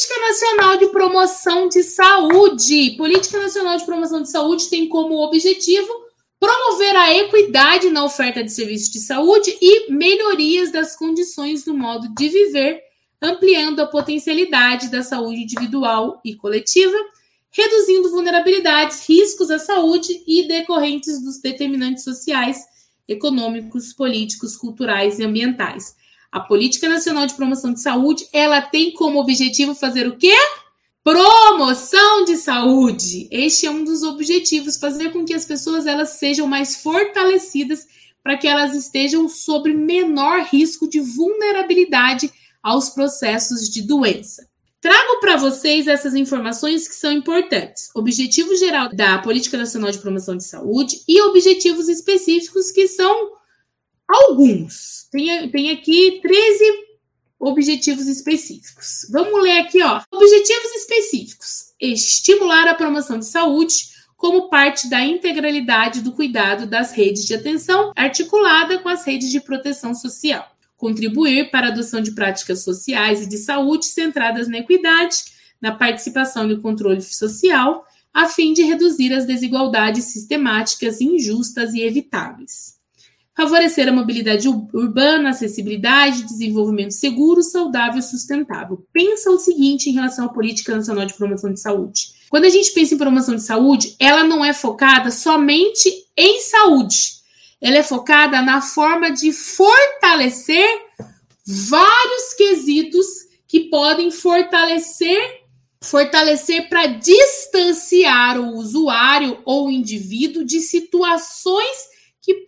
Política Nacional de Promoção de Saúde. Política Nacional de Promoção de Saúde tem como objetivo promover a equidade na oferta de serviços de saúde e melhorias das condições do modo de viver, ampliando a potencialidade da saúde individual e coletiva, reduzindo vulnerabilidades, riscos à saúde e decorrentes dos determinantes sociais, econômicos, políticos, culturais e ambientais. A Política Nacional de Promoção de Saúde, ela tem como objetivo fazer o quê? Promoção de saúde. Este é um dos objetivos, fazer com que as pessoas elas sejam mais fortalecidas para que elas estejam sob menor risco de vulnerabilidade aos processos de doença. Trago para vocês essas informações que são importantes. Objetivo geral da Política Nacional de Promoção de Saúde e objetivos específicos que são alguns. Tem, tem aqui 13 objetivos específicos. Vamos ler aqui, ó. Objetivos específicos: estimular a promoção de saúde como parte da integralidade do cuidado das redes de atenção articulada com as redes de proteção social contribuir para a adoção de práticas sociais e de saúde centradas na equidade, na participação e controle social, a fim de reduzir as desigualdades sistemáticas, injustas e evitáveis. Favorecer a mobilidade urbana, acessibilidade, desenvolvimento seguro, saudável e sustentável. Pensa o seguinte em relação à Política Nacional de Promoção de Saúde. Quando a gente pensa em promoção de saúde, ela não é focada somente em saúde ela é focada na forma de fortalecer vários quesitos que podem fortalecer fortalecer para distanciar o usuário ou o indivíduo de situações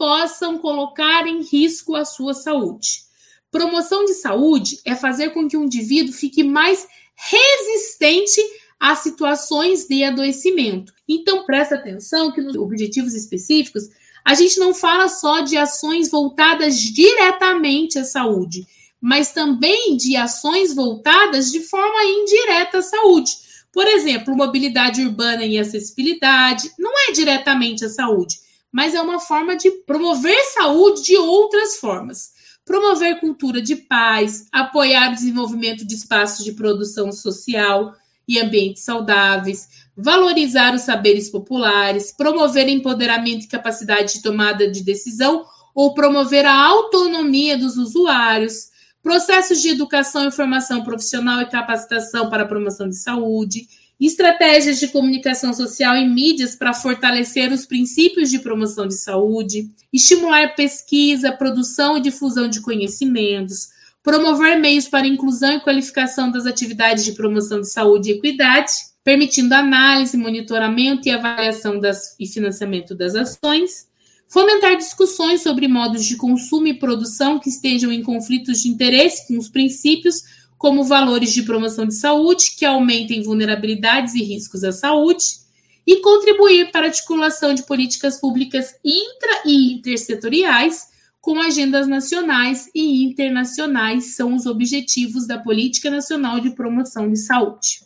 possam colocar em risco a sua saúde. Promoção de saúde é fazer com que o indivíduo fique mais resistente a situações de adoecimento. Então, presta atenção que nos objetivos específicos a gente não fala só de ações voltadas diretamente à saúde, mas também de ações voltadas de forma indireta à saúde. Por exemplo, mobilidade urbana e acessibilidade não é diretamente à saúde, mas é uma forma de promover saúde de outras formas. Promover cultura de paz, apoiar o desenvolvimento de espaços de produção social e ambientes saudáveis, valorizar os saberes populares, promover empoderamento e capacidade de tomada de decisão ou promover a autonomia dos usuários, processos de educação e formação profissional e capacitação para a promoção de saúde, estratégias de comunicação social e mídias para fortalecer os princípios de promoção de saúde, estimular pesquisa, produção e difusão de conhecimentos, promover meios para inclusão e qualificação das atividades de promoção de saúde e equidade, permitindo análise, monitoramento e avaliação das, e financiamento das ações, fomentar discussões sobre modos de consumo e produção que estejam em conflitos de interesse com os princípios, como valores de promoção de saúde, que aumentem vulnerabilidades e riscos à saúde, e contribuir para a articulação de políticas públicas intra e intersetoriais com agendas nacionais e internacionais são os objetivos da Política Nacional de Promoção de Saúde.